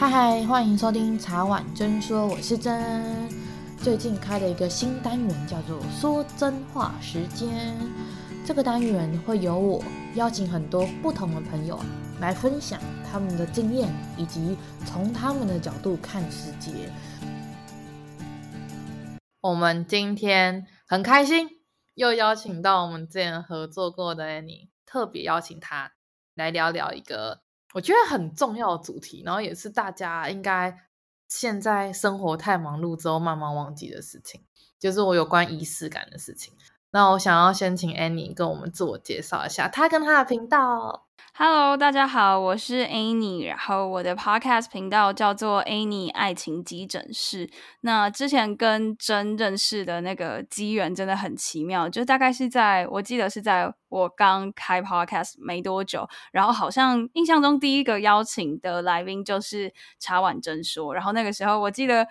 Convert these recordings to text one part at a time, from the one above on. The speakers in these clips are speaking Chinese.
嗨嗨，欢迎收听茶碗真说，我是真。最近开了一个新单元，叫做“说真话时间”。这个单元会由我邀请很多不同的朋友来分享他们的经验，以及从他们的角度看世界。我们今天很开心，又邀请到我们之前合作过的艾妮特别邀请她来聊聊一个我觉得很重要的主题，然后也是大家应该现在生活太忙碌之后慢慢忘记的事情，就是我有关仪式感的事情。那我想要先请 Annie 跟我们自我介绍一下，她跟她的频道。Hello，大家好，我是 Annie，然后我的 Podcast 频道叫做 Annie 爱情急诊室。那之前跟真认识的那个机缘真的很奇妙，就大概是在我记得是在我刚开 Podcast 没多久，然后好像印象中第一个邀请的来宾就是茶碗真说，然后那个时候我记得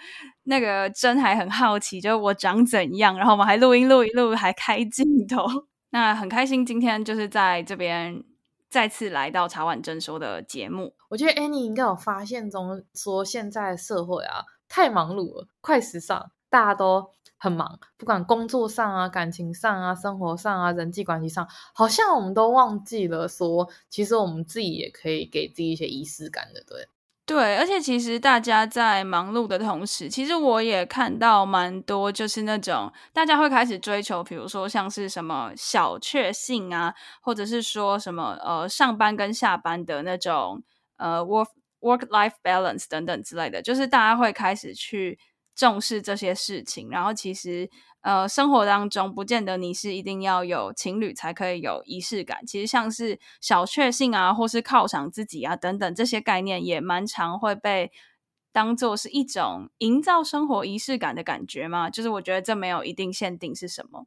那个真还很好奇，就是我长怎样，然后我们还录音录一录，还开镜头。那很开心今天就是在这边。再次来到茶碗蒸收的节目，我觉得 Annie 应该有发现中说，现在社会啊太忙碌了，快时尚，大家都很忙，不管工作上啊、感情上啊、生活上啊、人际关系上，好像我们都忘记了说，其实我们自己也可以给自己一些仪式感的，对。对，而且其实大家在忙碌的同时，其实我也看到蛮多，就是那种大家会开始追求，比如说像是什么小确幸啊，或者是说什么呃上班跟下班的那种呃 work work life balance 等等之类的，就是大家会开始去重视这些事情，然后其实。呃，生活当中不见得你是一定要有情侣才可以有仪式感。其实像是小确幸啊，或是犒赏自己啊等等这些概念，也蛮常会被当做是一种营造生活仪式感的感觉嘛。就是我觉得这没有一定限定是什么。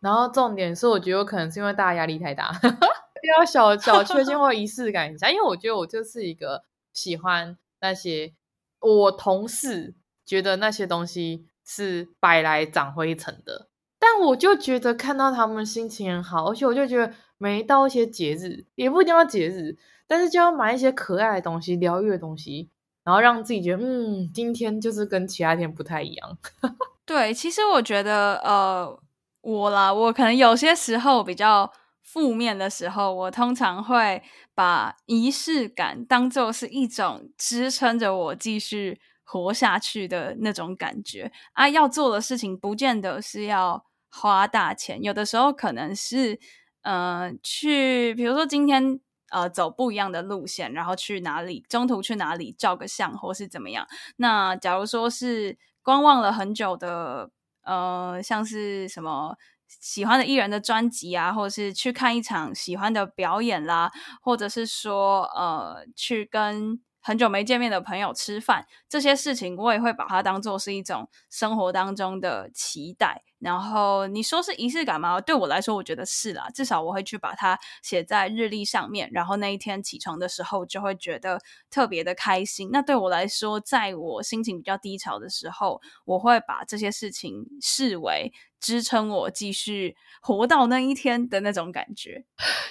然后重点是，我觉得有可能是因为大家压力太大，要小小确幸或仪式感一下。因为我觉得我就是一个喜欢那些我同事觉得那些东西。是摆来长灰尘的，但我就觉得看到他们心情很好，而且我就觉得每到一些节日，也不一定要节日，但是就要买一些可爱的东西、疗愈的东西，然后让自己觉得，嗯，今天就是跟其他天不太一样。对，其实我觉得，呃，我啦，我可能有些时候比较负面的时候，我通常会把仪式感当做是一种支撑着我继续。活下去的那种感觉啊，要做的事情不见得是要花大钱，有的时候可能是，呃，去，比如说今天呃走不一样的路线，然后去哪里，中途去哪里照个相，或是怎么样。那假如说是观望了很久的，呃，像是什么喜欢的艺人的专辑啊，或是去看一场喜欢的表演啦，或者是说呃去跟。很久没见面的朋友吃饭，这些事情我也会把它当做是一种生活当中的期待。然后你说是仪式感吗？对我来说，我觉得是啦。至少我会去把它写在日历上面，然后那一天起床的时候就会觉得特别的开心。那对我来说，在我心情比较低潮的时候，我会把这些事情视为支撑我继续活到那一天的那种感觉。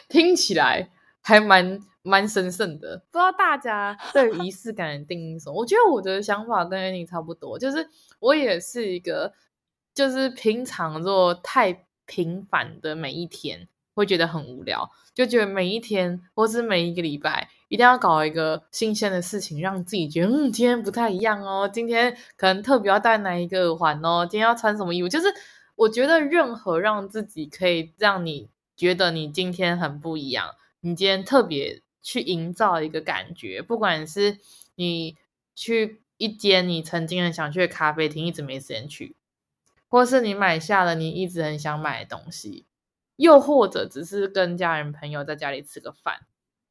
听起来。还蛮蛮神圣的，不知道大家对仪式感的定义什么？我觉得我的想法跟 Annie 差不多，就是我也是一个，就是平常若太平凡的每一天，会觉得很无聊，就觉得每一天或是每一个礼拜，一定要搞一个新鲜的事情，让自己觉得嗯，今天不太一样哦，今天可能特别要戴哪一个耳环哦，今天要穿什么衣服，就是我觉得任何让自己可以让你觉得你今天很不一样。你今天特别去营造一个感觉，不管是你去一间你曾经很想去的咖啡厅，一直没时间去，或是你买下了你一直很想买的东西，又或者只是跟家人朋友在家里吃个饭，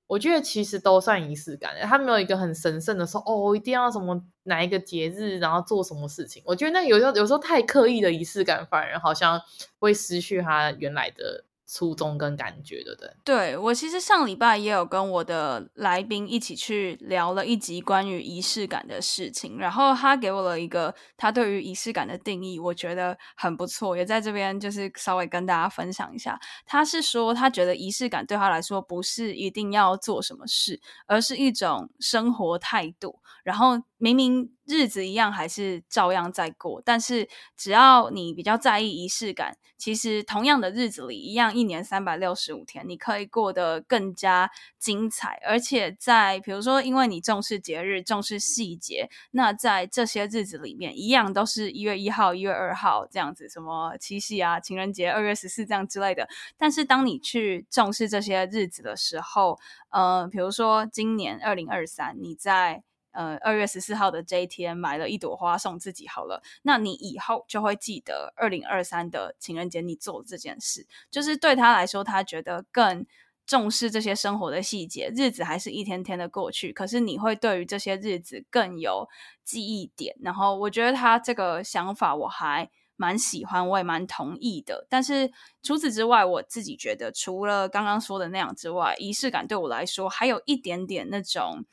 我觉得其实都算仪式感。他没有一个很神圣的说，哦，一定要什么哪一个节日，然后做什么事情。我觉得那有时候有时候太刻意的仪式感，反而好像会失去它原来的初衷跟感觉对不，对。对，我其实上礼拜也有跟我的来宾一起去聊了一集关于仪式感的事情，然后他给我了一个他对于仪式感的定义，我觉得很不错，也在这边就是稍微跟大家分享一下。他是说，他觉得仪式感对他来说不是一定要做什么事，而是一种生活态度。然后明明日子一样，还是照样在过，但是只要你比较在意仪式感，其实同样的日子里一样。一年三百六十五天，你可以过得更加精彩，而且在比如说，因为你重视节日、重视细节，那在这些日子里面，一样都是一月一号、一月二号这样子，什么七夕啊、情人节、二月十四这样之类的。但是当你去重视这些日子的时候，呃，比如说今年二零二三，你在。呃，二月十四号的这一天买了一朵花送自己好了，那你以后就会记得二零二三的情人节你做这件事，就是对他来说，他觉得更重视这些生活的细节。日子还是一天天的过去，可是你会对于这些日子更有记忆点。然后我觉得他这个想法我还蛮喜欢，我也蛮同意的。但是除此之外，我自己觉得除了刚刚说的那样之外，仪式感对我来说还有一点点那种，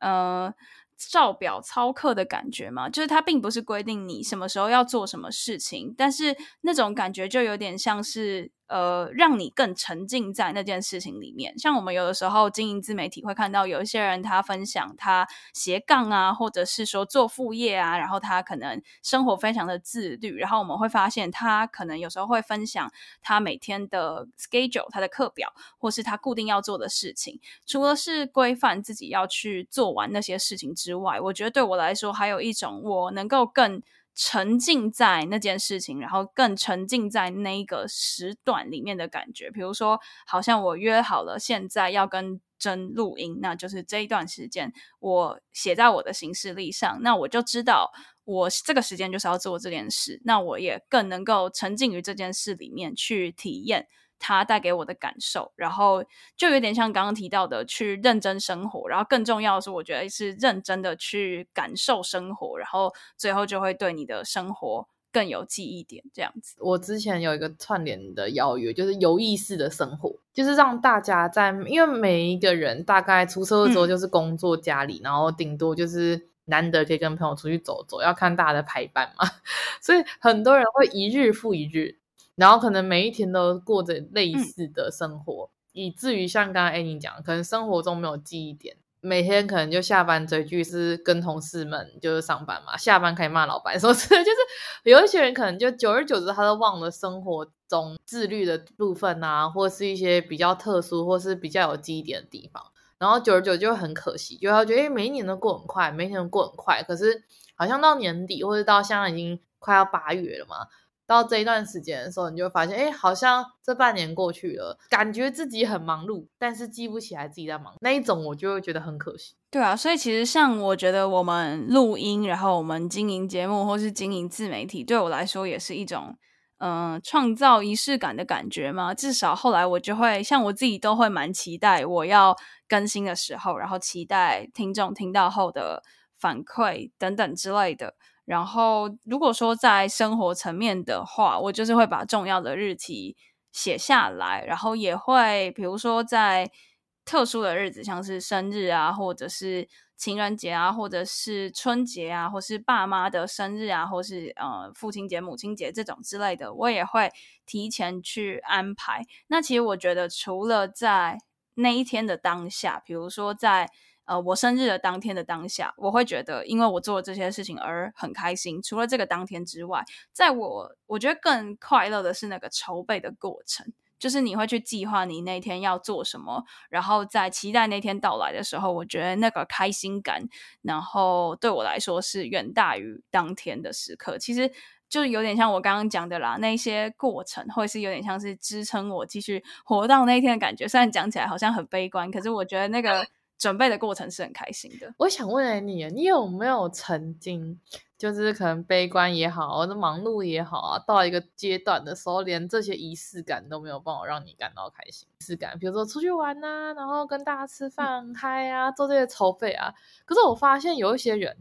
呃。照表操课的感觉嘛，就是它并不是规定你什么时候要做什么事情，但是那种感觉就有点像是。呃，让你更沉浸在那件事情里面。像我们有的时候经营自媒体，会看到有一些人他分享他斜杠啊，或者是说做副业啊，然后他可能生活非常的自律。然后我们会发现他可能有时候会分享他每天的 schedule，他的课表，或是他固定要做的事情。除了是规范自己要去做完那些事情之外，我觉得对我来说还有一种我能够更。沉浸在那件事情，然后更沉浸在那个时段里面的感觉。比如说，好像我约好了现在要跟真录音，那就是这一段时间我写在我的行事历上，那我就知道我这个时间就是要做这件事，那我也更能够沉浸于这件事里面去体验。它带给我的感受，然后就有点像刚刚提到的，去认真生活，然后更重要的是，我觉得是认真的去感受生活，然后最后就会对你的生活更有记忆点。这样子，我之前有一个串联的邀约，就是有意识的生活，就是让大家在，因为每一个人大概出社会之后就是工作家里，嗯、然后顶多就是难得可以跟朋友出去走走，要看大家的排班嘛，所以很多人会一日复一日。然后可能每一天都过着类似的生活，嗯、以至于像刚刚 Annie 讲，可能生活中没有记忆点，每天可能就下班追剧，是跟同事们就是上班嘛，下班可以骂老板，说是就是有一些人可能就久而久之，他都忘了生活中自律的部分啊，或是一些比较特殊或是比较有记忆点的地方，然后久而久之就很可惜，就他觉得诶每一年都过很快，每一年都过很快，可是好像到年底或者到现在已经快要八月了嘛。到这一段时间的时候，你就会发现，哎，好像这半年过去了，感觉自己很忙碌，但是记不起来自己在忙那一种，我就会觉得很可惜。对啊，所以其实像我觉得我们录音，然后我们经营节目或是经营自媒体，对我来说也是一种，嗯、创造仪式感的感觉嘛。至少后来我就会像我自己都会蛮期待我要更新的时候，然后期待听众听到后的反馈等等之类的。然后，如果说在生活层面的话，我就是会把重要的日期写下来，然后也会，比如说在特殊的日子，像是生日啊，或者是情人节啊，或者是春节啊，或是爸妈的生日啊，或是呃父亲节、母亲节这种之类的，我也会提前去安排。那其实我觉得，除了在那一天的当下，比如说在呃，我生日的当天的当下，我会觉得，因为我做了这些事情而很开心。除了这个当天之外，在我我觉得更快乐的是那个筹备的过程，就是你会去计划你那天要做什么，然后在期待那天到来的时候，我觉得那个开心感，然后对我来说是远大于当天的时刻。其实就有点像我刚刚讲的啦，那些过程会是有点像是支撑我继续活到那一天的感觉。虽然讲起来好像很悲观，可是我觉得那个。准备的过程是很开心的。我想问你，你有没有曾经，就是可能悲观也好，或者忙碌也好啊，到一个阶段的时候，连这些仪式感都没有办法让你感到开心？仪式感，比如说出去玩呐、啊，然后跟大家吃饭、嗨啊，做这些筹备啊。可是我发现有一些人，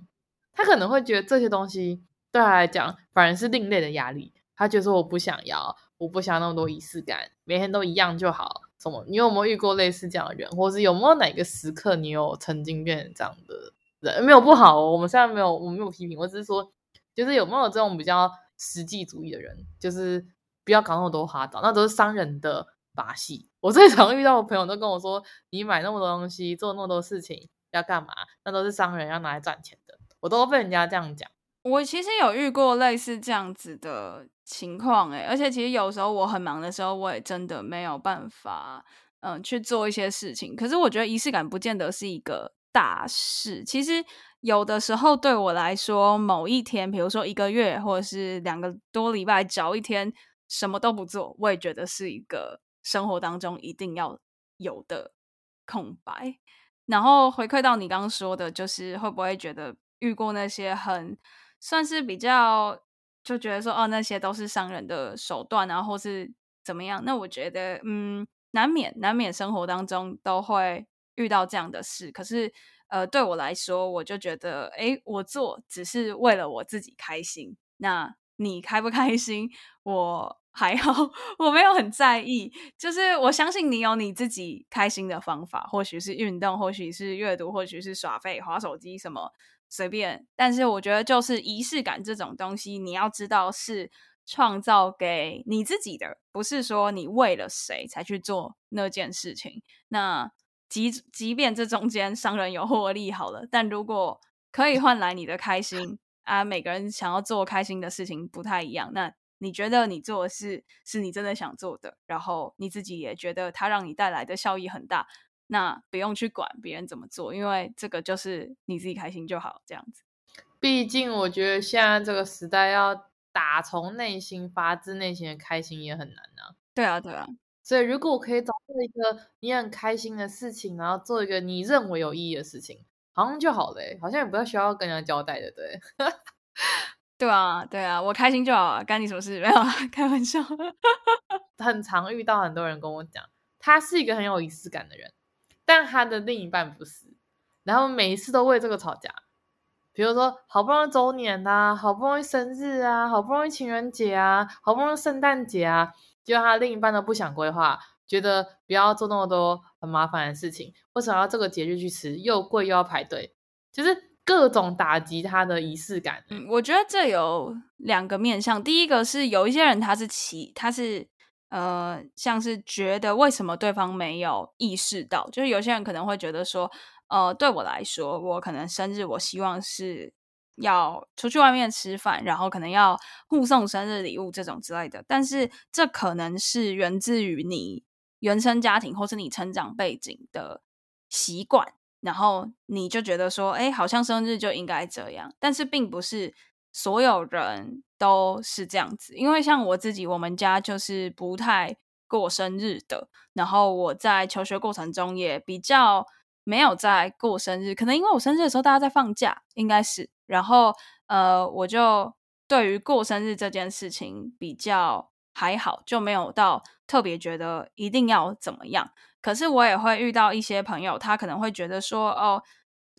他可能会觉得这些东西对他来讲反而是另类的压力。他觉得说我不想要，我不想那么多仪式感，每天都一样就好。什么？你有没有遇过类似这样的人，或是有没有哪个时刻你有曾经变成这样的人？没有不好哦，我们现在没有，我没有批评，我只是说，就是有没有这种比较实际主义的人，就是不要搞那么多花招，那都是商人的把戏。我最常遇到的朋友都跟我说，你买那么多东西，做那么多事情要干嘛？那都是商人要拿来赚钱的。我都被人家这样讲。我其实有遇过类似这样子的情况，诶，而且其实有时候我很忙的时候，我也真的没有办法，嗯，去做一些事情。可是我觉得仪式感不见得是一个大事。其实有的时候对我来说，某一天，比如说一个月或者是两个多礼拜，找一天什么都不做，我也觉得是一个生活当中一定要有的空白。然后回馈到你刚刚说的，就是会不会觉得遇过那些很。算是比较就觉得说哦，那些都是商人的手段啊，或是怎么样？那我觉得嗯，难免难免生活当中都会遇到这样的事。可是呃，对我来说，我就觉得诶，我做只是为了我自己开心。那你开不开心，我还好，我没有很在意。就是我相信你有你自己开心的方法，或许是运动，或许是阅读，或许是耍废、滑手机什么。随便，但是我觉得就是仪式感这种东西，你要知道是创造给你自己的，不是说你为了谁才去做那件事情。那即即便这中间商人有获利好了，但如果可以换来你的开心啊，每个人想要做开心的事情不太一样。那你觉得你做的事是你真的想做的，然后你自己也觉得它让你带来的效益很大。那不用去管别人怎么做，因为这个就是你自己开心就好，这样子。毕竟我觉得现在这个时代，要打从内心发自内心的开心也很难呢。对啊，对啊。所以如果我可以找到一个你很开心的事情，然后做一个你认为有意义的事情，好像就好了，好像也不要需要跟人家交代的，对。对啊，对啊，我开心就好啊，干你什么事？没有啊，开玩笑。很常遇到很多人跟我讲，他是一个很有仪式感的人。但他的另一半不是，然后每一次都为这个吵架。比如说，好不容易周年啊，好不容易生日啊，好不容易情人节啊，好不容易圣诞节啊，结果他另一半都不想规划，觉得不要做那么多很麻烦的事情。为什么要这个节日去吃？又贵又要排队，就是各种打击他的仪式感。嗯，我觉得这有两个面向。第一个是有一些人他是奇，他是。呃，像是觉得为什么对方没有意识到，就是有些人可能会觉得说，呃，对我来说，我可能生日，我希望是要出去外面吃饭，然后可能要互送生日礼物这种之类的。但是这可能是源自于你原生家庭或是你成长背景的习惯，然后你就觉得说，哎，好像生日就应该这样，但是并不是。所有人都是这样子，因为像我自己，我们家就是不太过生日的。然后我在求学过程中也比较没有在过生日，可能因为我生日的时候大家在放假，应该是。然后呃，我就对于过生日这件事情比较还好，就没有到特别觉得一定要怎么样。可是我也会遇到一些朋友，他可能会觉得说，哦。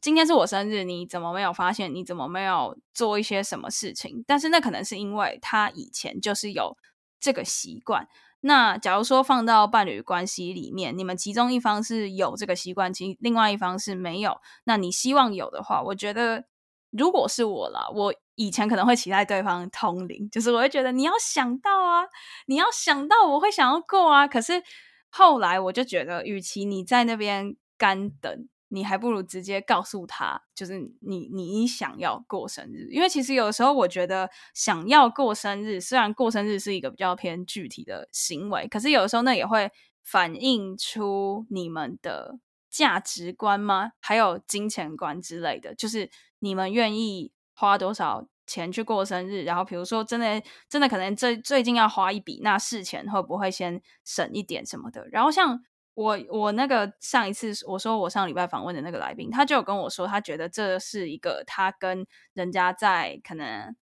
今天是我生日，你怎么没有发现？你怎么没有做一些什么事情？但是那可能是因为他以前就是有这个习惯。那假如说放到伴侣关系里面，你们其中一方是有这个习惯，其另外一方是没有。那你希望有的话，我觉得如果是我啦，我以前可能会期待对方通灵，就是我会觉得你要想到啊，你要想到我会想要过啊。可是后来我就觉得，与其你在那边干等。你还不如直接告诉他，就是你你想要过生日，因为其实有的时候我觉得想要过生日，虽然过生日是一个比较偏具体的行为，可是有的时候那也会反映出你们的价值观吗？还有金钱观之类的，就是你们愿意花多少钱去过生日，然后比如说真的真的可能最最近要花一笔，那事前会不会先省一点什么的？然后像。我我那个上一次我说我上礼拜访问的那个来宾，他就有跟我说，他觉得这是一个他跟人家在可能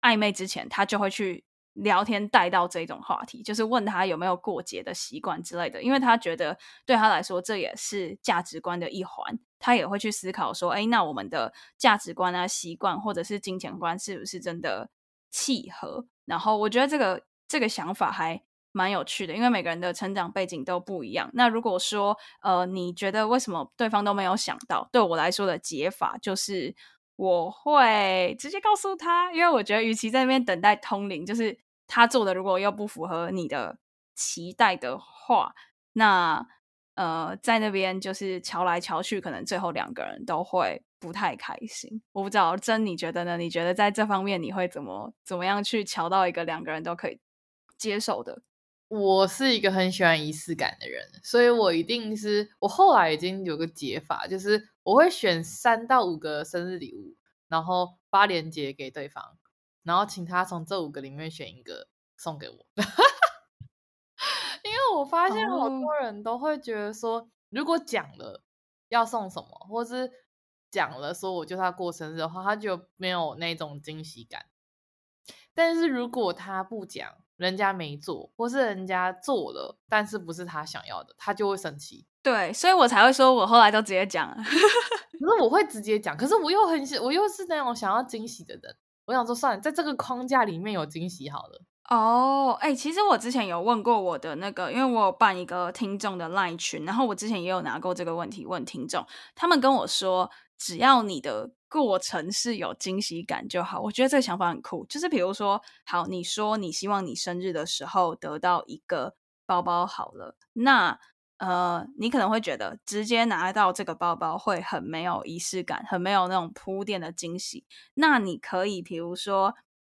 暧昧之前，他就会去聊天带到这种话题，就是问他有没有过节的习惯之类的，因为他觉得对他来说这也是价值观的一环，他也会去思考说，哎，那我们的价值观啊、习惯或者是金钱观是不是真的契合？然后我觉得这个这个想法还蛮有趣的，因为每个人的成长背景都不一样。那如果说呃，你觉得为什么对方都没有想到？对我来说的解法就是，我会直接告诉他，因为我觉得与其在那边等待通灵，就是他做的如果又不符合你的期待的话，那呃，在那边就是瞧来瞧去，可能最后两个人都会不太开心。我不知道真你觉得呢？你觉得在这方面你会怎么怎么样去瞧到一个两个人都可以接受的？我是一个很喜欢仪式感的人，所以我一定是我后来已经有个解法，就是我会选三到五个生日礼物，然后发链接给对方，然后请他从这五个里面选一个送给我。因为我发现好多人都会觉得说，oh. 如果讲了要送什么，或是讲了说我就他过生日的话，他就没有那种惊喜感。但是如果他不讲，人家没做，或是人家做了，但是不是他想要的，他就会生气。对，所以我才会说，我后来都直接讲了。可是我会直接讲，可是我又很喜，我又是那种想要惊喜的人。我想说，算了，在这个框架里面有惊喜好了。哦，哎，其实我之前有问过我的那个，因为我有办一个听众的 LINE 群，然后我之前也有拿过这个问题问听众，他们跟我说，只要你的过程是有惊喜感就好。我觉得这个想法很酷，就是比如说，好，你说你希望你生日的时候得到一个包包好了，那呃，你可能会觉得直接拿到这个包包会很没有仪式感，很没有那种铺垫的惊喜。那你可以比如说，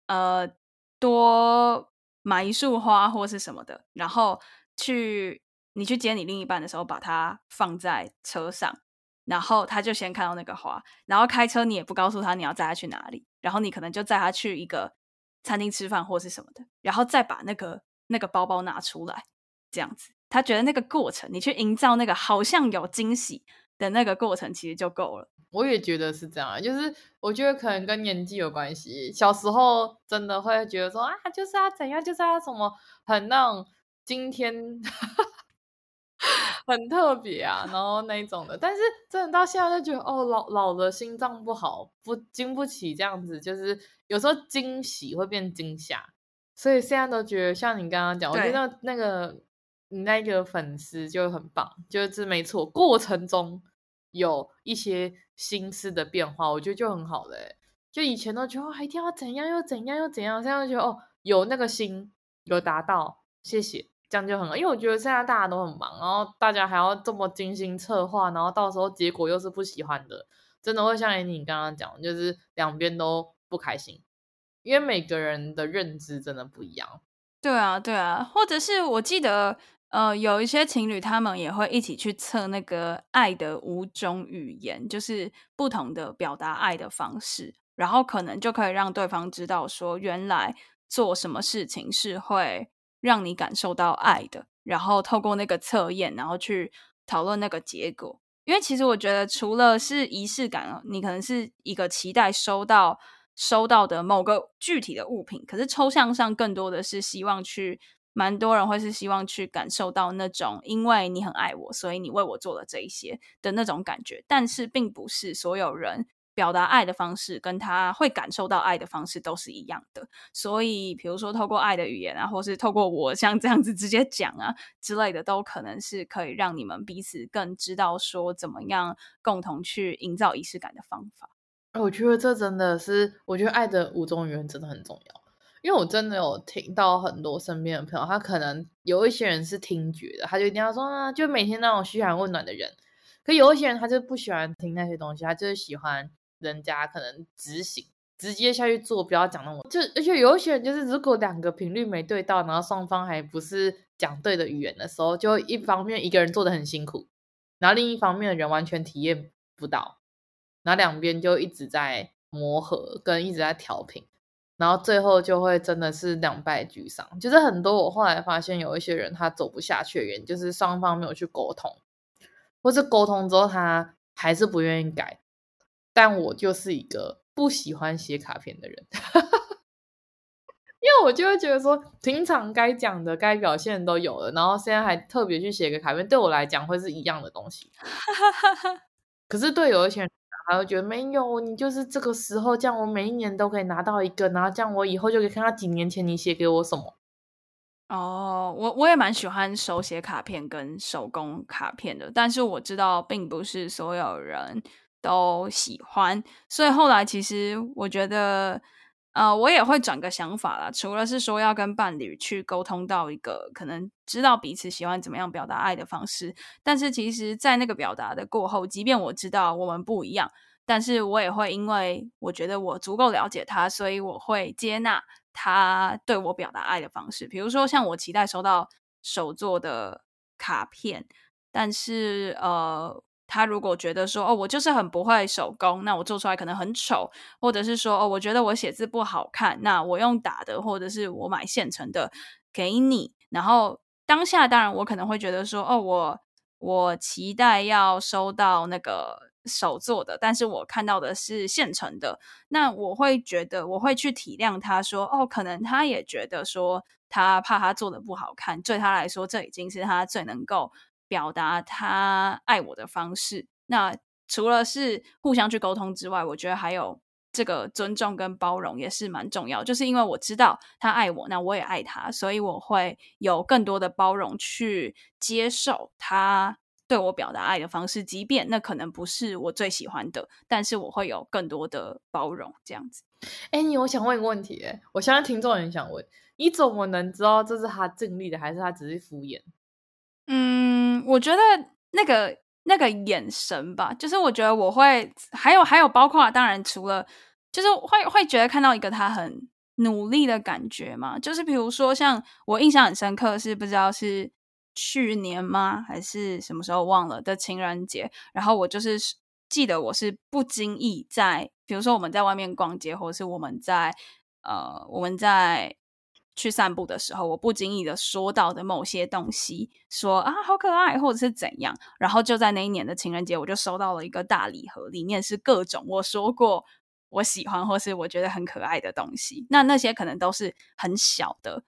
呃，多买一束花或是什么的，然后去你去接你另一半的时候，把它放在车上。然后他就先看到那个花，然后开车你也不告诉他你要载他去哪里，然后你可能就载他去一个餐厅吃饭或是什么的，然后再把那个那个包包拿出来，这样子，他觉得那个过程你去营造那个好像有惊喜的那个过程其实就够了。我也觉得是这样，就是我觉得可能跟年纪有关系，小时候真的会觉得说啊，就是要怎样，就是要什么很那种今天。很特别啊，然后那一种的，但是真的到现在就觉得哦，老老了心脏不好，不经不起这样子，就是有时候惊喜会变惊吓，所以现在都觉得像你刚刚讲，我觉得那个你那个粉丝就很棒，就是没错，过程中有一些心思的变化，我觉得就很好了。就以前都觉得哦，一定要怎样又怎样又怎样，现在就觉得哦，有那个心有达到，谢谢。这样就很好，因为我觉得现在大家都很忙，然后大家还要这么精心策划，然后到时候结果又是不喜欢的，真的会像你刚刚讲，就是两边都不开心，因为每个人的认知真的不一样。对啊，对啊，或者是我记得，呃，有一些情侣他们也会一起去测那个爱的五种语言，就是不同的表达爱的方式，然后可能就可以让对方知道说，原来做什么事情是会。让你感受到爱的，然后透过那个测验，然后去讨论那个结果。因为其实我觉得，除了是仪式感，你可能是一个期待收到收到的某个具体的物品，可是抽象上更多的是希望去，蛮多人会是希望去感受到那种，因为你很爱我，所以你为我做了这一些的那种感觉。但是并不是所有人。表达爱的方式跟他会感受到爱的方式都是一样的，所以比如说透过爱的语言啊，或是透过我像这样子直接讲啊之类的，都可能是可以让你们彼此更知道说怎么样共同去营造仪式感的方法。我觉得这真的是，我觉得爱的五种语言真的很重要，因为我真的有听到很多身边的朋友，他可能有一些人是听觉的，他就一定要说啊，就每天那种嘘寒问暖的人，可有一些人他就不喜欢听那些东西，他就是喜欢。人家可能执行，直接下去做，不要讲那么就，而且有一些人就是，如果两个频率没对到，然后双方还不是讲对的语言的时候，就一方面一个人做的很辛苦，然后另一方面的人完全体验不到，然后两边就一直在磨合，跟一直在调频，然后最后就会真的是两败俱伤。就是很多我后来发现有一些人他走不下去的原因，就是双方没有去沟通，或是沟通之后他还是不愿意改。但我就是一个不喜欢写卡片的人，因为我就会觉得说，平常该讲的、该表现的都有了，然后现在还特别去写个卡片，对我来讲会是一样的东西。可是对有一些人，他会觉得没有，你就是这个时候，这样我每一年都可以拿到一个，然后这样我以后就可以看到几年前你写给我什么。哦，我我也蛮喜欢手写卡片跟手工卡片的，但是我知道并不是所有人都喜欢，所以后来其实我觉得，呃，我也会转个想法啦。除了是说要跟伴侣去沟通到一个可能知道彼此喜欢怎么样表达爱的方式，但是其实，在那个表达的过后，即便我知道我们不一样，但是我也会因为我觉得我足够了解他，所以我会接纳。他对我表达爱的方式，比如说像我期待收到手做的卡片，但是呃，他如果觉得说哦，我就是很不会手工，那我做出来可能很丑，或者是说哦，我觉得我写字不好看，那我用打的，或者是我买现成的给你。然后当下当然我可能会觉得说哦，我我期待要收到那个。手做的，但是我看到的是现成的，那我会觉得我会去体谅他说，哦，可能他也觉得说他怕他做的不好看，对他来说这已经是他最能够表达他爱我的方式。那除了是互相去沟通之外，我觉得还有这个尊重跟包容也是蛮重要，就是因为我知道他爱我，那我也爱他，所以我会有更多的包容去接受他。对我表达爱的方式，即便那可能不是我最喜欢的，但是我会有更多的包容，这样子。哎，你我想问一个问题，哎，我相信听众也想问，你怎么能知道这是他尽力的，还是他只是敷衍？嗯，我觉得那个那个眼神吧，就是我觉得我会还有还有包括，当然除了就是会会觉得看到一个他很努力的感觉嘛，就是比如说像我印象很深刻是不知道是。去年吗？还是什么时候忘了的情人节？然后我就是记得我是不经意在，比如说我们在外面逛街，或者是我们在呃我们在去散步的时候，我不经意的说到的某些东西，说啊好可爱，或者是怎样。然后就在那一年的情人节，我就收到了一个大礼盒，里面是各种我说过我喜欢或是我觉得很可爱的东西。那那些可能都是很小的。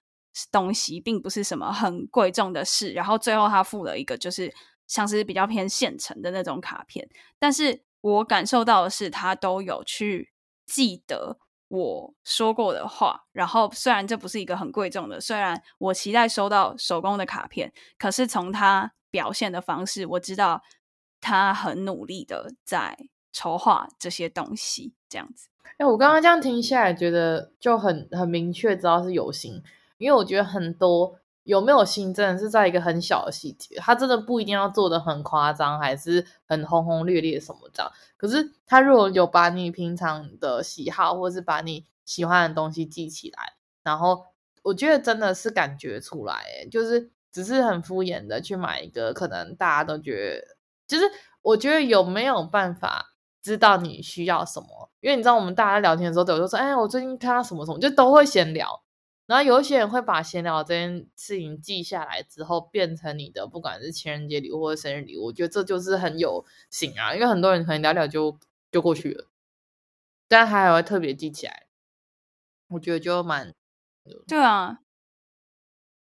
东西并不是什么很贵重的事，然后最后他附了一个就是像是比较偏现成的那种卡片，但是我感受到的是他都有去记得我说过的话，然后虽然这不是一个很贵重的，虽然我期待收到手工的卡片，可是从他表现的方式，我知道他很努力的在筹划这些东西，这样子。哎，我刚刚这样听下来，觉得就很很明确，知道是有心。因为我觉得很多有没有心，真的是在一个很小的细节，他真的不一定要做得很夸张，还是很轰轰烈烈什么这样。可是他如果有把你平常的喜好，或是把你喜欢的东西记起来，然后我觉得真的是感觉出来，诶，就是只是很敷衍的去买一个，可能大家都觉得，就是我觉得有没有办法知道你需要什么？因为你知道我们大家聊天的时候，都有说，哎，我最近看到什么什么，就都会闲聊。然后有些人会把闲聊这件事情记下来之后，变成你的不管是情人节礼物或者生日礼物，我觉得这就是很有心啊。因为很多人可能聊聊就就过去了，但他还会特别记起来，我觉得就蛮对啊。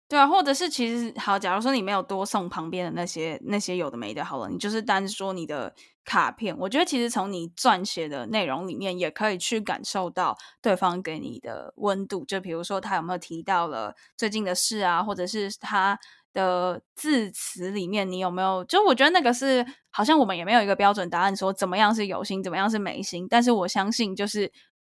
对啊，或者是其实好，假如说你没有多送旁边的那些那些有的没的，好了，你就是单说你的卡片。我觉得其实从你撰写的内容里面，也可以去感受到对方给你的温度。就比如说他有没有提到了最近的事啊，或者是他的字词里面你有没有？就我觉得那个是好像我们也没有一个标准答案，说怎么样是有心，怎么样是没心。但是我相信，就是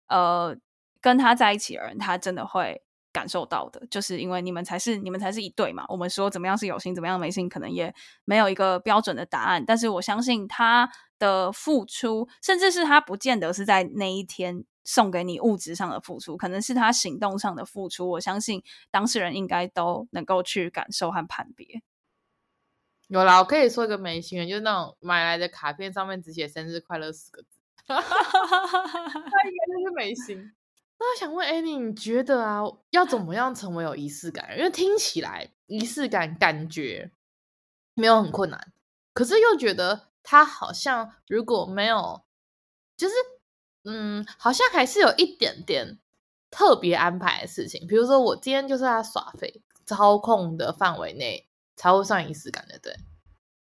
呃，跟他在一起的人，他真的会。感受到的，就是因为你们才是你们才是一对嘛。我们说怎么样是有心，怎么样没心，可能也没有一个标准的答案。但是我相信他的付出，甚至是他不见得是在那一天送给你物质上的付出，可能是他行动上的付出。我相信当事人应该都能够去感受和判别。有啦，我可以说一个没心人，就是那种买来的卡片上面只写生日快乐四个字，他应该就是没心。那我想问 a n 你觉得啊，要怎么样成为有仪式感？因为听起来仪式感感觉没有很困难，可是又觉得他好像如果没有，就是嗯，好像还是有一点点特别安排的事情。比如说，我今天就是在耍废，操控的范围内才会算仪式感的。对，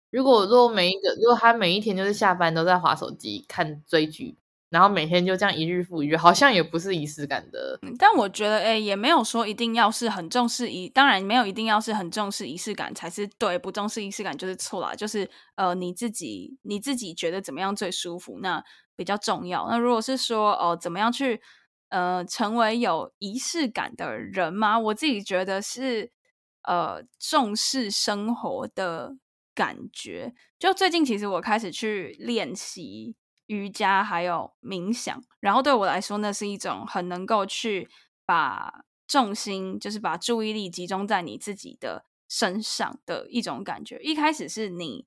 如果说每一个，如果他每一天就是下班都在滑手机看追剧。然后每天就这样一日复一日，好像也不是仪式感的。但我觉得，哎，也没有说一定要是很重视仪，当然没有一定要是很重视仪式感才是对，不重视仪式感就是错啦。就是呃，你自己你自己觉得怎么样最舒服，那比较重要。那如果是说哦、呃，怎么样去呃成为有仪式感的人吗？我自己觉得是呃重视生活的。感觉就最近，其实我开始去练习瑜伽，还有冥想。然后对我来说，那是一种很能够去把重心，就是把注意力集中在你自己的身上的一种感觉。一开始是你。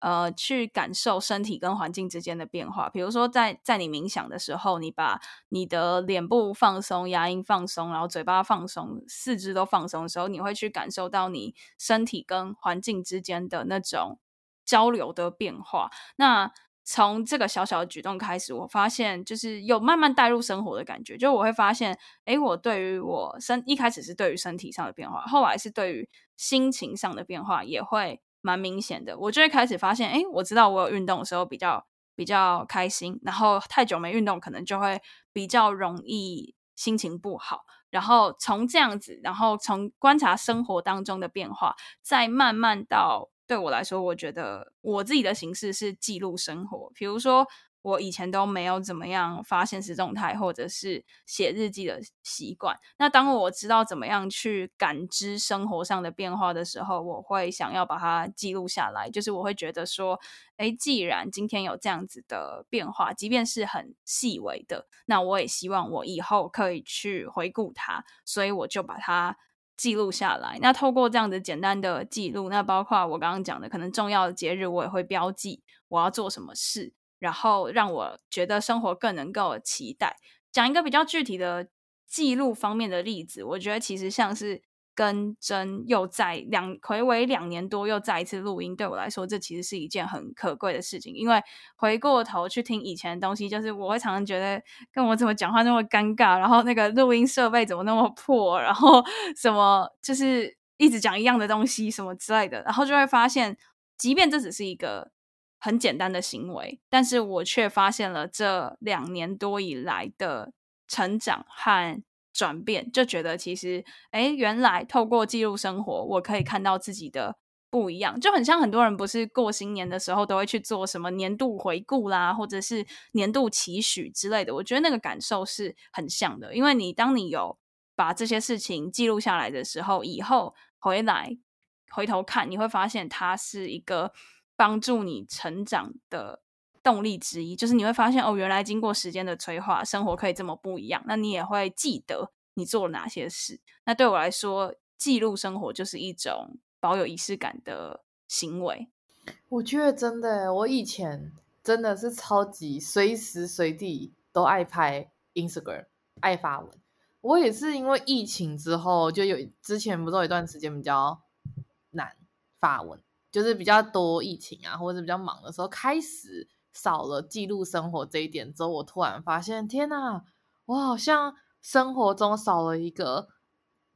呃，去感受身体跟环境之间的变化。比如说在，在你冥想的时候，你把你的脸部放松、牙龈放松，然后嘴巴放松、四肢都放松的时候，你会去感受到你身体跟环境之间的那种交流的变化。那从这个小小的举动开始，我发现就是有慢慢带入生活的感觉。就我会发现，诶，我对于我身一开始是对于身体上的变化，后来是对于心情上的变化，也会。蛮明显的，我就会开始发现，哎，我知道我有运动的时候比较比较开心，然后太久没运动，可能就会比较容易心情不好。然后从这样子，然后从观察生活当中的变化，再慢慢到对我来说，我觉得我自己的形式是记录生活，比如说。我以前都没有怎么样发现实动态或者是写日记的习惯。那当我知道怎么样去感知生活上的变化的时候，我会想要把它记录下来。就是我会觉得说，诶，既然今天有这样子的变化，即便是很细微的，那我也希望我以后可以去回顾它，所以我就把它记录下来。那透过这样子简单的记录，那包括我刚刚讲的，可能重要的节日我也会标记我要做什么事。然后让我觉得生活更能够期待。讲一个比较具体的记录方面的例子，我觉得其实像是跟真又在两回违两年多又再一次录音，对我来说，这其实是一件很可贵的事情。因为回过头去听以前的东西，就是我会常常觉得跟我怎么讲话那么尴尬，然后那个录音设备怎么那么破，然后 什么就是一直讲一样的东西什么之类的，然后就会发现，即便这只是一个。很简单的行为，但是我却发现了这两年多以来的成长和转变，就觉得其实，诶，原来透过记录生活，我可以看到自己的不一样，就很像很多人不是过新年的时候都会去做什么年度回顾啦，或者是年度期许之类的，我觉得那个感受是很像的，因为你当你有把这些事情记录下来的时候，以后回来回头看，你会发现它是一个。帮助你成长的动力之一，就是你会发现哦，原来经过时间的催化，生活可以这么不一样。那你也会记得你做了哪些事。那对我来说，记录生活就是一种保有仪式感的行为。我觉得真的，我以前真的是超级随时随地都爱拍 Instagram，爱发文。我也是因为疫情之后，就有之前不是有一段时间比较难发文。就是比较多疫情啊，或者是比较忙的时候，开始少了记录生活这一点之后，我突然发现，天哪，我好像生活中少了一个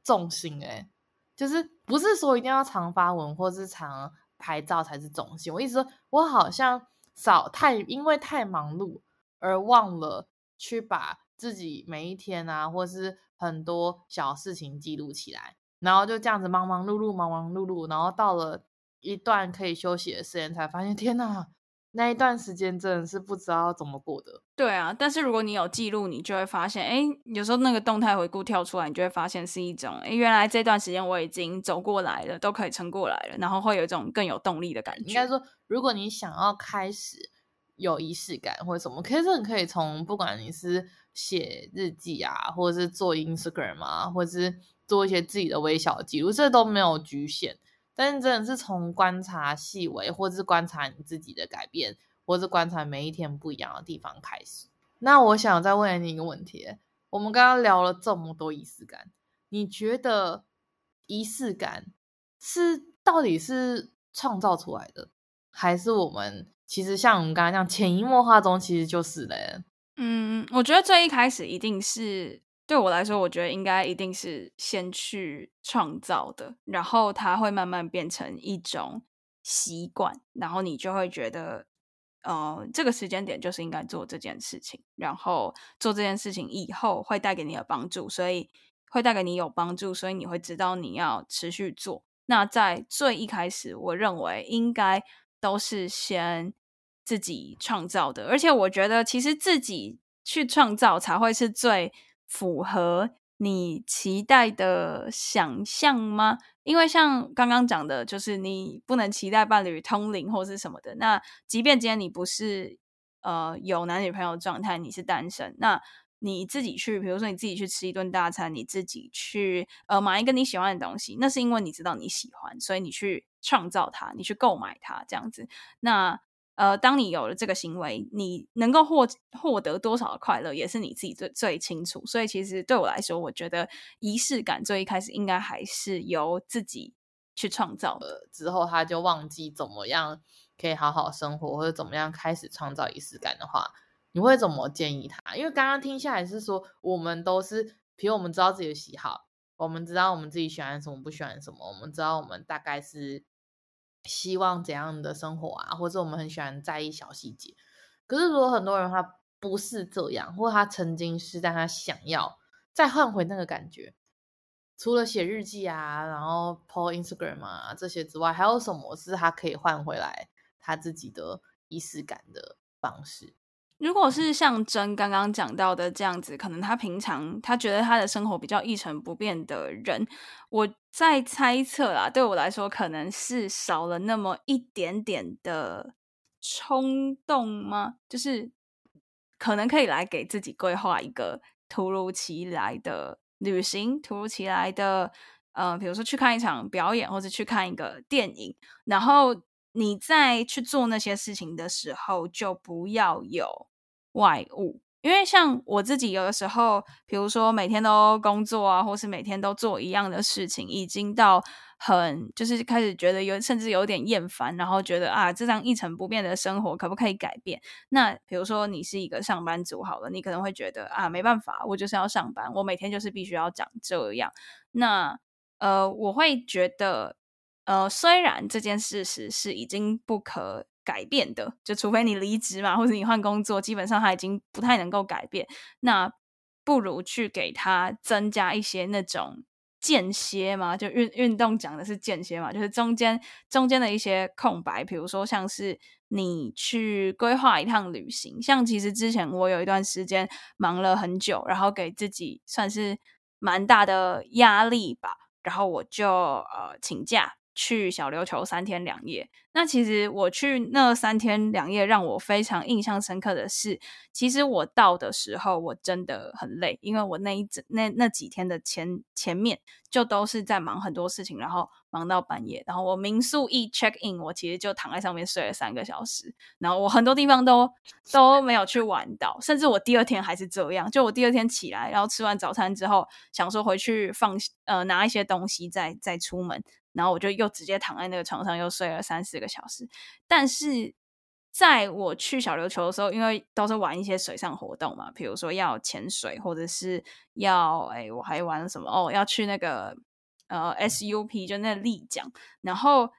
重心诶，就是不是说一定要常发文或是常拍照才是重心。我一直说，我好像少太因为太忙碌而忘了去把自己每一天啊，或是很多小事情记录起来，然后就这样子忙忙碌碌，忙忙碌碌，然后到了。一段可以休息的时间，才发现天哪，那一段时间真的是不知道怎么过的。对啊，但是如果你有记录，你就会发现，哎，有时候那个动态回顾跳出来，你就会发现是一种，哎，原来这段时间我已经走过来了，都可以撑过来了，然后会有一种更有动力的感觉。应该说，如果你想要开始有仪式感或者什么，其实你可以从不管你是写日记啊，或者是做 Instagram 啊，或者是做一些自己的微小记录，这都没有局限。但是真的是从观察细微，或者是观察你自己的改变，或者是观察每一天不一样的地方开始。那我想再问你一个问题：我们刚刚聊了这么多仪式感，你觉得仪式感是到底是创造出来的，还是我们其实像我们刚刚讲潜移默化中其实就是的？嗯，我觉得最一开始一定是。对我来说，我觉得应该一定是先去创造的，然后它会慢慢变成一种习惯，然后你就会觉得呃，这个时间点就是应该做这件事情，然后做这件事情以后会带给你的帮助，所以会带给你有帮助，所以你会知道你要持续做。那在最一开始，我认为应该都是先自己创造的，而且我觉得其实自己去创造才会是最符合你期待的想象吗？因为像刚刚讲的，就是你不能期待伴侣通灵或是什么的。那即便今天你不是呃有男女朋友状态，你是单身，那你自己去，比如说你自己去吃一顿大餐，你自己去呃买一个你喜欢的东西，那是因为你知道你喜欢，所以你去创造它，你去购买它这样子。那呃，当你有了这个行为，你能够获获得多少的快乐，也是你自己最最清楚。所以，其实对我来说，我觉得仪式感最一开始应该还是由自己去创造的。之后，他就忘记怎么样可以好好生活，或者怎么样开始创造仪式感的话，你会怎么建议他？因为刚刚听下来是说，我们都是，比如我们知道自己的喜好，我们知道我们自己喜欢什么，不喜欢什么，我们知道我们大概是。希望怎样的生活啊，或者我们很喜欢在意小细节。可是如果很多人他不是这样，或他曾经是，但他想要再换回那个感觉，除了写日记啊，然后 po Instagram 啊这些之外，还有什么是他可以换回来他自己的仪式感的方式？如果是像真刚刚讲到的这样子，可能他平常他觉得他的生活比较一成不变的人，我在猜测啦，对我来说可能是少了那么一点点的冲动吗？就是可能可以来给自己规划一个突如其来的旅行，突如其来的，呃，比如说去看一场表演，或者去看一个电影，然后你在去做那些事情的时候，就不要有外物，因为像我自己有的时候，比如说每天都工作啊，或是每天都做一样的事情，已经到很就是开始觉得有甚至有点厌烦，然后觉得啊，这样一成不变的生活可不可以改变？那比如说你是一个上班族好了，你可能会觉得啊，没办法，我就是要上班，我每天就是必须要长这样。那呃，我会觉得呃，虽然这件事实是已经不可。改变的，就除非你离职嘛，或者你换工作，基本上他已经不太能够改变。那不如去给他增加一些那种间歇嘛，就运运动讲的是间歇嘛，就是中间中间的一些空白，比如说像是你去规划一趟旅行，像其实之前我有一段时间忙了很久，然后给自己算是蛮大的压力吧，然后我就呃请假。去小琉球三天两夜，那其实我去那三天两夜，让我非常印象深刻的是，其实我到的时候我真的很累，因为我那一整那那几天的前前面就都是在忙很多事情，然后忙到半夜，然后我民宿一 check in，我其实就躺在上面睡了三个小时，然后我很多地方都 都没有去玩到，甚至我第二天还是这样，就我第二天起来，然后吃完早餐之后，想说回去放呃拿一些东西再再出门。然后我就又直接躺在那个床上，又睡了三四个小时。但是在我去小琉球的时候，因为都是玩一些水上活动嘛，比如说要潜水，或者是要哎，我还玩什么哦？要去那个呃 SUP，就那个立桨。然后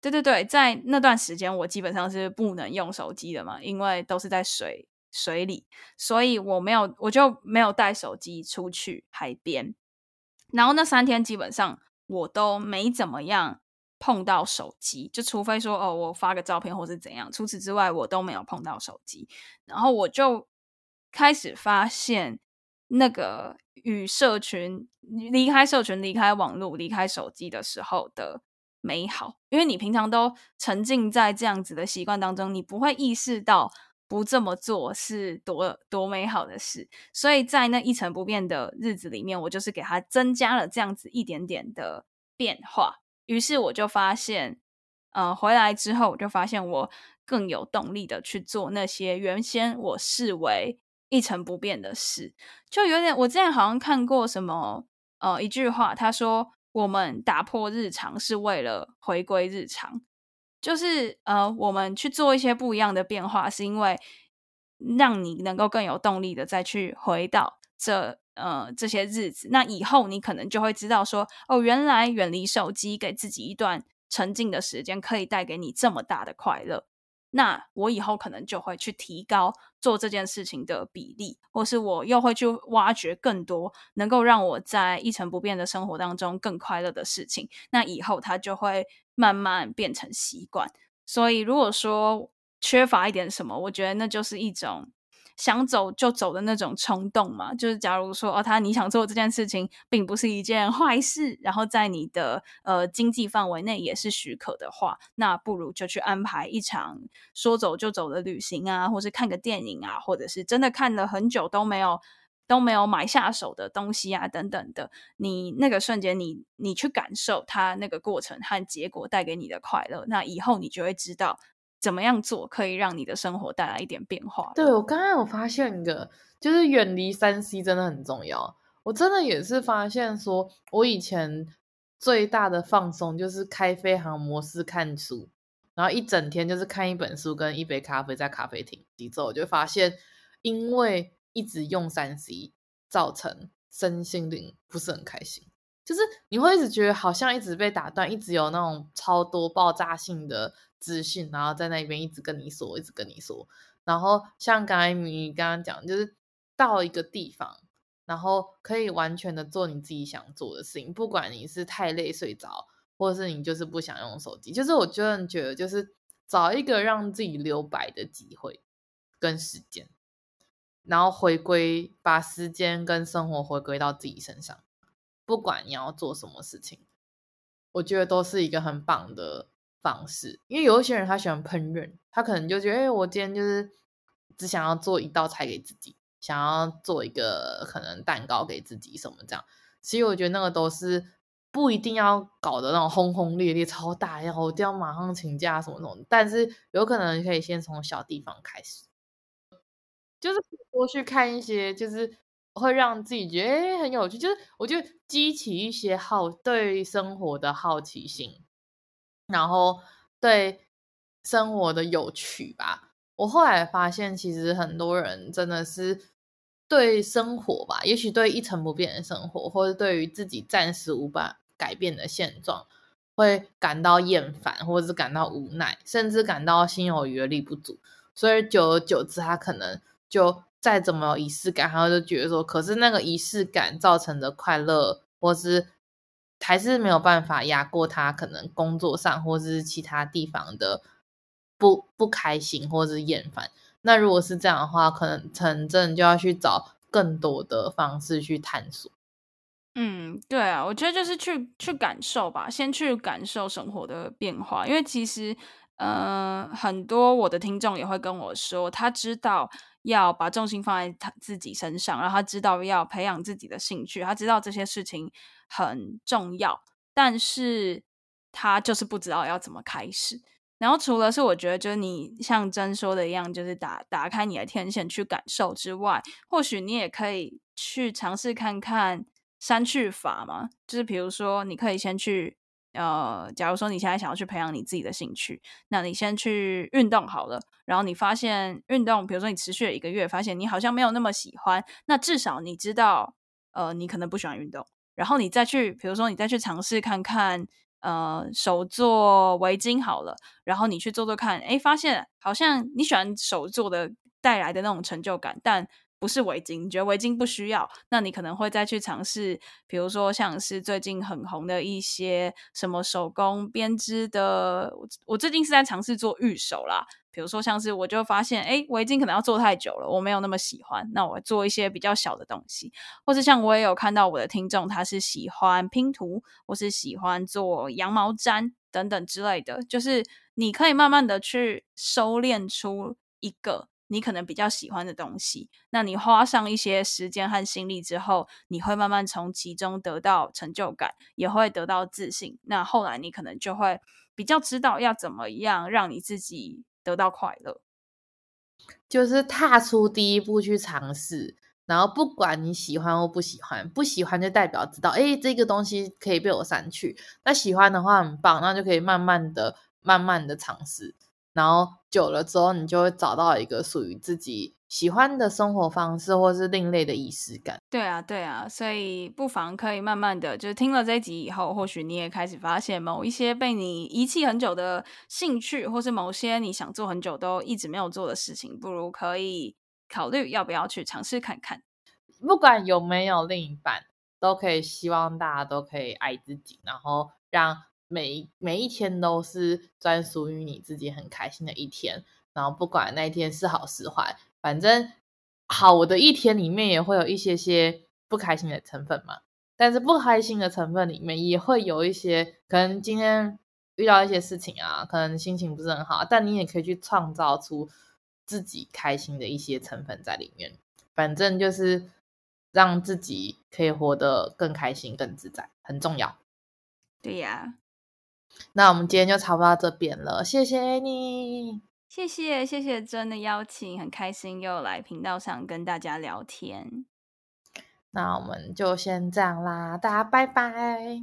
对对对，在那段时间我基本上是不能用手机的嘛，因为都是在水水里，所以我没有，我就没有带手机出去海边。然后那三天基本上。我都没怎么样碰到手机，就除非说哦，我发个照片或是怎样，除此之外我都没有碰到手机。然后我就开始发现那个与社群离开社群、离开网络、离开手机的时候的美好，因为你平常都沉浸在这样子的习惯当中，你不会意识到。不这么做是多多美好的事，所以在那一成不变的日子里面，我就是给他增加了这样子一点点的变化。于是我就发现，呃，回来之后我就发现我更有动力的去做那些原先我视为一成不变的事，就有点，我之前好像看过什么，呃，一句话，他说我们打破日常是为了回归日常。就是呃，我们去做一些不一样的变化，是因为让你能够更有动力的再去回到这呃这些日子。那以后你可能就会知道说，哦，原来远离手机，给自己一段沉静的时间，可以带给你这么大的快乐。那我以后可能就会去提高做这件事情的比例，或是我又会去挖掘更多能够让我在一成不变的生活当中更快乐的事情。那以后它就会慢慢变成习惯。所以如果说缺乏一点什么，我觉得那就是一种。想走就走的那种冲动嘛，就是假如说哦，他你想做这件事情并不是一件坏事，然后在你的呃经济范围内也是许可的话，那不如就去安排一场说走就走的旅行啊，或是看个电影啊，或者是真的看了很久都没有都没有买下手的东西啊，等等的。你那个瞬间，你你去感受它那个过程和结果带给你的快乐，那以后你就会知道。怎么样做可以让你的生活带来一点变化？对，我刚刚有发现一个，就是远离三 C 真的很重要。我真的也是发现说，我以前最大的放松就是开飞航模式看书，然后一整天就是看一本书跟一杯咖啡在咖啡厅。之后我就发现，因为一直用三 C，造成身心灵不是很开心。就是你会一直觉得好像一直被打断，一直有那种超多爆炸性的资讯，然后在那边一直跟你说，一直跟你说。然后像刚才你刚刚讲，就是到一个地方，然后可以完全的做你自己想做的事情，不管你是太累睡着，或者是你就是不想用手机。就是我个人觉得，就是找一个让自己留白的机会跟时间，然后回归，把时间跟生活回归到自己身上。不管你要做什么事情，我觉得都是一个很棒的方式。因为有一些人他喜欢烹饪，他可能就觉得，哎，我今天就是只想要做一道菜给自己，想要做一个可能蛋糕给自己什么这样。其实我觉得那个都是不一定要搞得那种轰轰烈烈、超大，然后我一定要马上请假什么什么。但是有可能可以先从小地方开始，就是多去看一些，就是。会让自己觉得很有趣，就是我就激起一些好对生活的好奇心，然后对生活的有趣吧。我后来发现，其实很多人真的是对生活吧，也许对一成不变的生活，或者对于自己暂时无法改变的现状，会感到厌烦，或者是感到无奈，甚至感到心有余而力不足。所以久而久之，他可能就。再怎么有仪式感，他就觉得说，可是那个仪式感造成的快乐，或是还是没有办法压过他可能工作上或是其他地方的不不开心或是厌烦。那如果是这样的话，可能陈正就要去找更多的方式去探索。嗯，对啊，我觉得就是去去感受吧，先去感受生活的变化，因为其实，嗯、很多我的听众也会跟我说，他知道。要把重心放在他自己身上，让他知道要培养自己的兴趣，他知道这些事情很重要，但是他就是不知道要怎么开始。然后除了是我觉得，就是你像真说的一样，就是打打开你的天线去感受之外，或许你也可以去尝试看看删去法嘛，就是比如说你可以先去。呃，假如说你现在想要去培养你自己的兴趣，那你先去运动好了。然后你发现运动，比如说你持续了一个月，发现你好像没有那么喜欢，那至少你知道，呃，你可能不喜欢运动。然后你再去，比如说你再去尝试看看，呃，手做围巾好了。然后你去做做看，诶，发现好像你喜欢手做的带来的那种成就感，但。不是围巾，你觉得围巾不需要，那你可能会再去尝试，比如说像是最近很红的一些什么手工编织的，我我最近是在尝试做玉手啦，比如说像是我就发现，诶，围巾可能要做太久了，我没有那么喜欢，那我做一些比较小的东西，或是像我也有看到我的听众，他是喜欢拼图，或是喜欢做羊毛毡等等之类的，就是你可以慢慢的去收敛出一个。你可能比较喜欢的东西，那你花上一些时间和心力之后，你会慢慢从其中得到成就感，也会得到自信。那后来你可能就会比较知道要怎么样让你自己得到快乐，就是踏出第一步去尝试。然后不管你喜欢或不喜欢，不喜欢就代表知道，诶，这个东西可以被我删去。那喜欢的话很棒，那就可以慢慢的、慢慢的尝试。然后久了之后，你就会找到一个属于自己喜欢的生活方式，或是另类的仪式感。对啊，对啊，所以不妨可以慢慢的，就是听了这一集以后，或许你也开始发现某一些被你遗弃很久的兴趣，或是某些你想做很久都一直没有做的事情，不如可以考虑要不要去尝试看看。不管有没有另一半，都可以希望大家都可以爱自己，然后让每每一天都是专属于你自己很开心的一天。然后不管那一天是好是坏。反正好，的一天里面也会有一些些不开心的成分嘛。但是不开心的成分里面也会有一些，可能今天遇到一些事情啊，可能心情不是很好，但你也可以去创造出自己开心的一些成分在里面。反正就是让自己可以活得更开心、更自在，很重要。对呀，那我们今天就差不多到这边了，谢谢你。谢谢谢谢真的邀请，很开心又来频道上跟大家聊天。那我们就先这样啦，大家拜拜